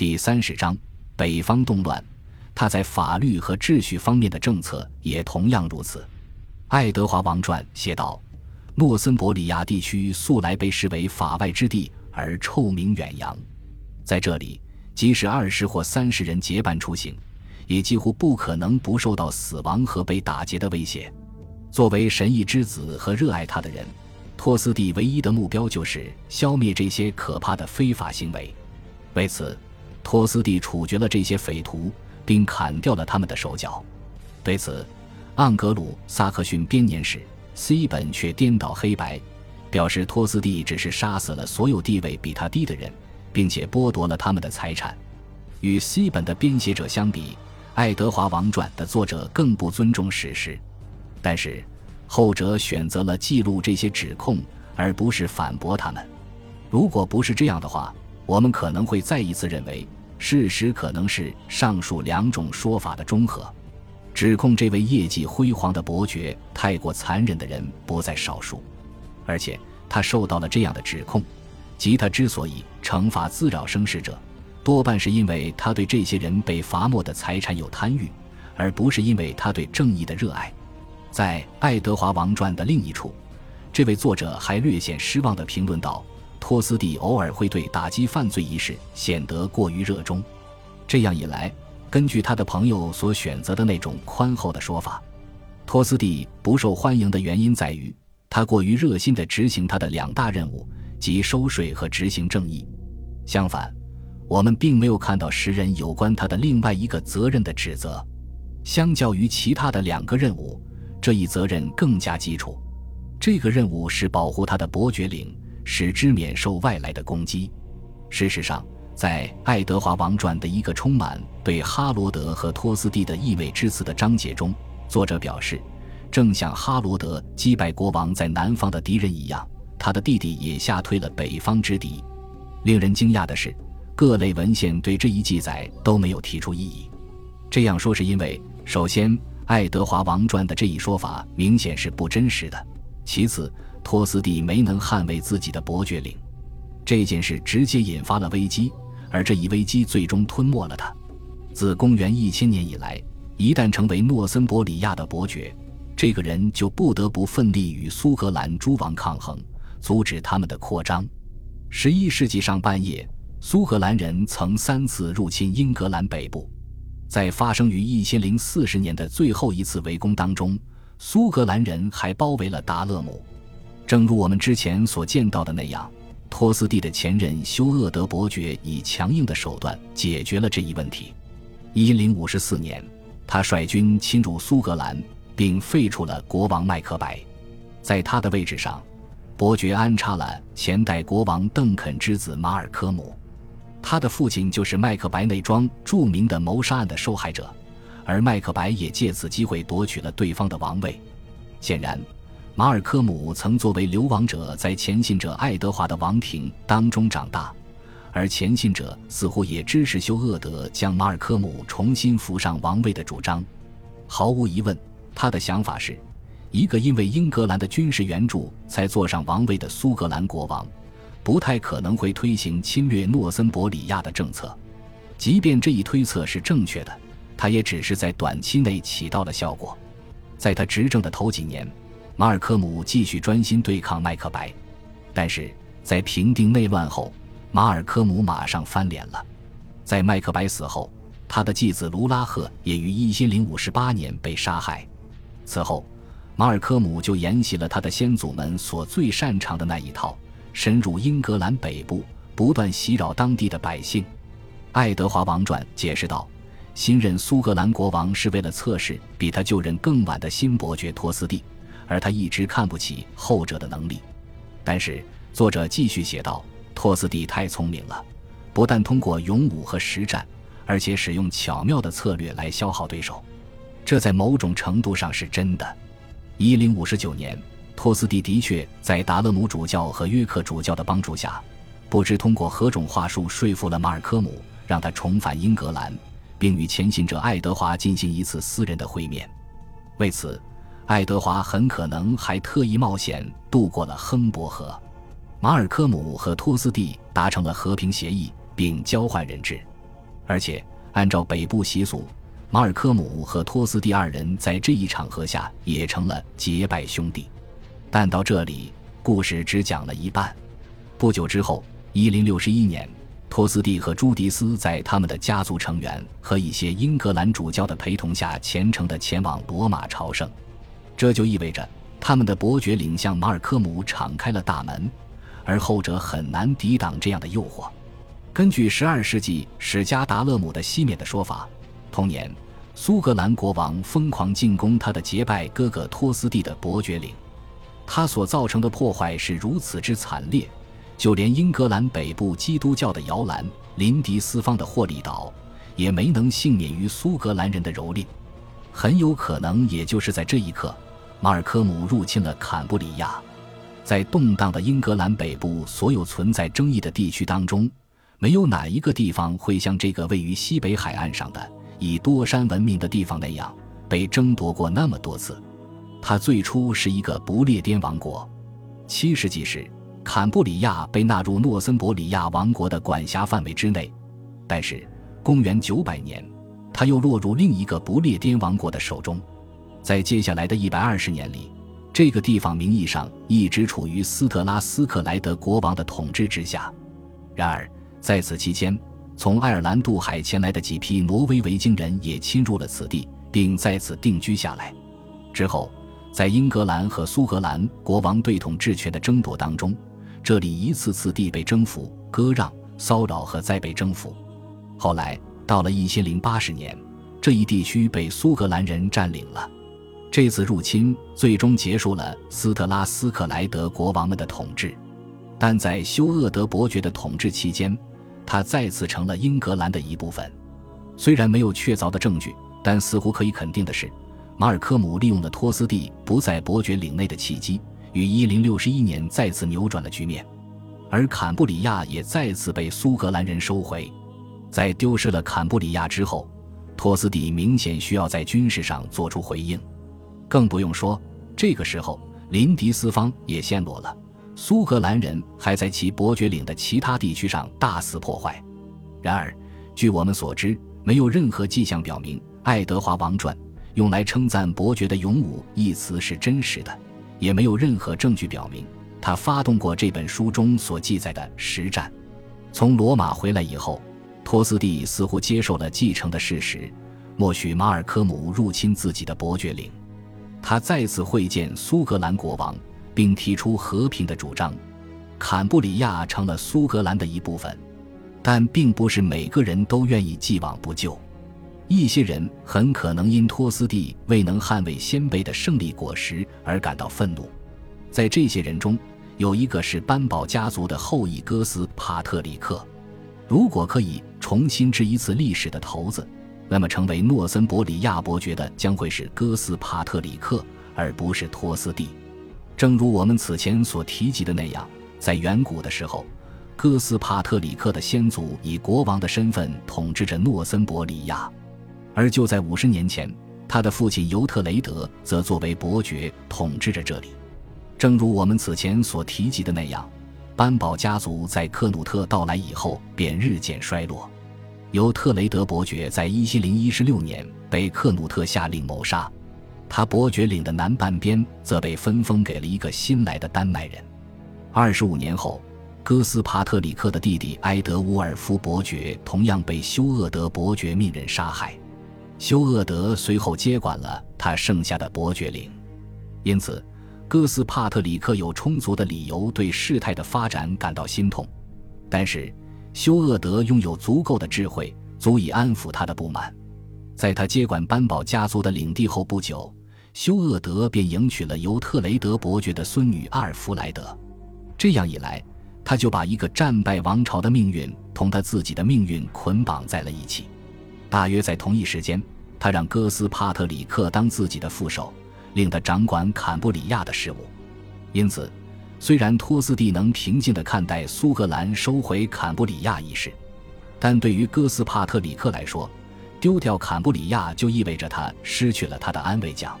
第三十章北方动乱，他在法律和秩序方面的政策也同样如此。爱德华王传写道：“诺森伯里亚地区素来被视为法外之地，而臭名远扬。在这里，即使二十或三十人结伴出行，也几乎不可能不受到死亡和被打劫的威胁。作为神意之子和热爱他的人，托斯蒂唯一的目标就是消灭这些可怕的非法行为。为此，托斯蒂处决了这些匪徒，并砍掉了他们的手脚。对此，盎格鲁撒克逊编年史 C 本却颠倒黑白，表示托斯蒂只是杀死了所有地位比他低的人，并且剥夺了他们的财产。与 C 本的编写者相比，《爱德华王传》的作者更不尊重史实，但是后者选择了记录这些指控，而不是反驳他们。如果不是这样的话，我们可能会再一次认为，事实可能是上述两种说法的中和。指控这位业绩辉煌的伯爵太过残忍的人不在少数，而且他受到了这样的指控，即他之所以惩罚滋扰生事者，多半是因为他对这些人被罚没的财产有贪欲，而不是因为他对正义的热爱。在《爱德华王传》的另一处，这位作者还略显失望地评论道：“托斯蒂偶尔会对打击犯罪一事显得过于热衷，这样一来。”根据他的朋友所选择的那种宽厚的说法，托斯蒂不受欢迎的原因在于他过于热心地执行他的两大任务，即收税和执行正义。相反，我们并没有看到诗人有关他的另外一个责任的指责。相较于其他的两个任务，这一责任更加基础。这个任务是保护他的伯爵领，使之免受外来的攻击。事实上。在《爱德华王传》的一个充满对哈罗德和托斯蒂的意味之词的章节中，作者表示，正像哈罗德击败国王在南方的敌人一样，他的弟弟也吓退了北方之敌。令人惊讶的是，各类文献对这一记载都没有提出异议。这样说是因为，首先，《爱德华王传》的这一说法明显是不真实的；其次，托斯蒂没能捍卫自己的伯爵领，这件事直接引发了危机。而这一危机最终吞没了他。自公元一千年以来，一旦成为诺森伯里亚的伯爵，这个人就不得不奋力与苏格兰诸王抗衡，阻止他们的扩张。十一世纪上半叶，苏格兰人曾三次入侵英格兰北部。在发生于一千零四十年的最后一次围攻当中，苏格兰人还包围了达勒姆。正如我们之前所见到的那样。托斯蒂的前任休厄德伯爵以强硬的手段解决了这一问题。一零五四年，他率军侵入苏格兰，并废除了国王麦克白。在他的位置上，伯爵安插了前代国王邓肯之子马尔科姆。他的父亲就是麦克白内庄著名的谋杀案的受害者，而麦克白也借此机会夺取了对方的王位。显然。马尔科姆曾作为流亡者在前信者爱德华的王庭当中长大，而前信者似乎也支持休厄德将马尔科姆重新扶上王位的主张。毫无疑问，他的想法是，一个因为英格兰的军事援助才坐上王位的苏格兰国王，不太可能会推行侵略诺森伯里亚的政策。即便这一推测是正确的，他也只是在短期内起到了效果。在他执政的头几年。马尔科姆继续专心对抗麦克白，但是在平定内乱后，马尔科姆马上翻脸了。在麦克白死后，他的继子卢拉赫也于一千零五十八年被杀害。此后，马尔科姆就沿袭了他的先祖们所最擅长的那一套，深入英格兰北部，不断袭扰当地的百姓。《爱德华王传》解释道：新任苏格兰国王是为了测试比他就任更晚的新伯爵托斯蒂。而他一直看不起后者的能力，但是作者继续写道：“托斯蒂太聪明了，不但通过勇武和实战，而且使用巧妙的策略来消耗对手。这在某种程度上是真的。”一零五十九年，托斯蒂的确在达勒姆主教和约克主教的帮助下，不知通过何种话术说服了马尔科姆，让他重返英格兰，并与前行者爱德华进行一次私人的会面。为此。爱德华很可能还特意冒险渡过了亨伯河。马尔科姆和托斯蒂达成了和平协议，并交换人质。而且按照北部习俗，马尔科姆和托斯蒂二人在这一场合下也成了结拜兄弟。但到这里，故事只讲了一半。不久之后，一零六十一年，托斯蒂和朱迪斯在他们的家族成员和一些英格兰主教的陪同下，虔诚地前往罗马朝圣。这就意味着他们的伯爵领向马尔科姆敞开了大门，而后者很难抵挡这样的诱惑。根据十二世纪史加达勒姆的西缅的说法，同年，苏格兰国王疯狂进攻他的结拜哥哥托斯蒂的伯爵领。他所造成的破坏是如此之惨烈，就连英格兰北部基督教的摇篮林迪斯方的霍利岛，也没能幸免于苏格兰人的蹂躏。很有可能，也就是在这一刻，马尔科姆入侵了坎布里亚。在动荡的英格兰北部所有存在争议的地区当中，没有哪一个地方会像这个位于西北海岸上的以多山闻名的地方那样被争夺过那么多次。它最初是一个不列颠王国。七世纪时，坎布里亚被纳入诺森伯里亚王国的管辖范围之内，但是公元900年，它又落入另一个不列颠王国的手中。在接下来的一百二十年里，这个地方名义上一直处于斯特拉斯克莱德国王的统治之下。然而，在此期间，从爱尔兰渡海前来的几批挪威维京人也侵入了此地，并在此定居下来。之后，在英格兰和苏格兰国王对统治权的争夺当中，这里一次次地被征服、割让、骚扰和再被征服。后来到了一千零八十年，这一地区被苏格兰人占领了。这次入侵最终结束了斯特拉斯克莱德国王们的统治，但在休厄德伯爵的统治期间，他再次成了英格兰的一部分。虽然没有确凿的证据，但似乎可以肯定的是。马尔科姆利用了托斯蒂不在伯爵领内的契机，于1061年再次扭转了局面，而坎布里亚也再次被苏格兰人收回。在丢失了坎布里亚之后，托斯蒂明显需要在军事上做出回应，更不用说这个时候林迪斯方也陷落了，苏格兰人还在其伯爵领的其他地区上大肆破坏。然而，据我们所知，没有任何迹象表明《爱德华王传》。用来称赞伯爵的勇武一词是真实的，也没有任何证据表明他发动过这本书中所记载的实战。从罗马回来以后，托斯蒂似乎接受了继承的事实，默许马尔科姆入侵自己的伯爵领。他再次会见苏格兰国王，并提出和平的主张。坎布里亚成了苏格兰的一部分，但并不是每个人都愿意既往不咎。一些人很可能因托斯蒂未能捍卫先辈的胜利果实而感到愤怒，在这些人中，有一个是班堡家族的后裔哥斯帕特里克。如果可以重新掷一次历史的骰子，那么成为诺森伯里亚伯爵的将会是哥斯帕特里克，而不是托斯蒂。正如我们此前所提及的那样，在远古的时候，哥斯帕特里克的先祖以国王的身份统治着诺森伯里亚。而就在五十年前，他的父亲尤特雷德则作为伯爵统治着这里。正如我们此前所提及的那样，班堡家族在克努特到来以后便日渐衰落。尤特雷德伯爵在一零一六年被克努特下令谋杀，他伯爵领的南半边则被分封给了一个新来的丹麦人。二十五年后，哥斯帕特里克的弟弟埃德乌尔夫伯爵同样被休厄德伯爵命人杀害。休厄德随后接管了他剩下的伯爵领，因此，哥斯帕特里克有充足的理由对事态的发展感到心痛。但是，休厄德拥有足够的智慧，足以安抚他的不满。在他接管班堡家族的领地后不久，休厄德便迎娶了由特雷德伯爵的孙女阿尔弗莱德。这样一来，他就把一个战败王朝的命运同他自己的命运捆绑在了一起。大约在同一时间，他让哥斯帕特里克当自己的副手，令他掌管坎布里亚的事务。因此，虽然托斯蒂能平静地看待苏格兰收回坎布里亚一事，但对于哥斯帕特里克来说，丢掉坎布里亚就意味着他失去了他的安慰奖。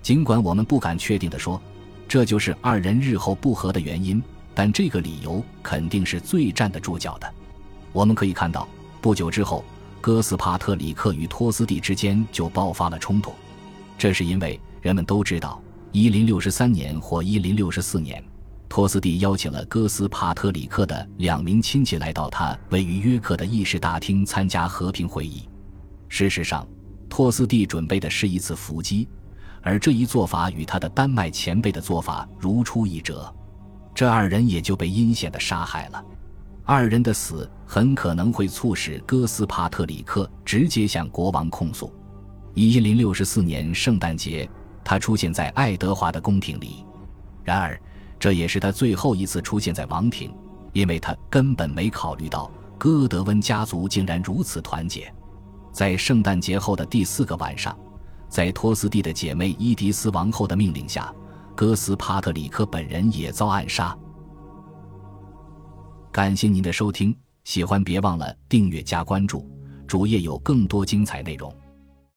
尽管我们不敢确定地说，这就是二人日后不和的原因，但这个理由肯定是最站得住脚的。我们可以看到，不久之后。哥斯帕特里克与托斯蒂之间就爆发了冲突。这是因为人们都知道，一零六三年或一零六四年，托斯蒂邀请了哥斯帕特里克的两名亲戚来到他位于约克的议事大厅参加和平会议。事实上，托斯蒂准备的是一次伏击，而这一做法与他的丹麦前辈的做法如出一辙。这二人也就被阴险的杀害了。二人的死很可能会促使哥斯帕特里克直接向国王控诉。一零六四年圣诞节，他出现在爱德华的宫廷里。然而，这也是他最后一次出现在王庭，因为他根本没考虑到戈德温家族竟然如此团结。在圣诞节后的第四个晚上，在托斯蒂的姐妹伊迪丝王后的命令下，哥斯帕特里克本人也遭暗杀。感谢您的收听，喜欢别忘了订阅加关注，主页有更多精彩内容。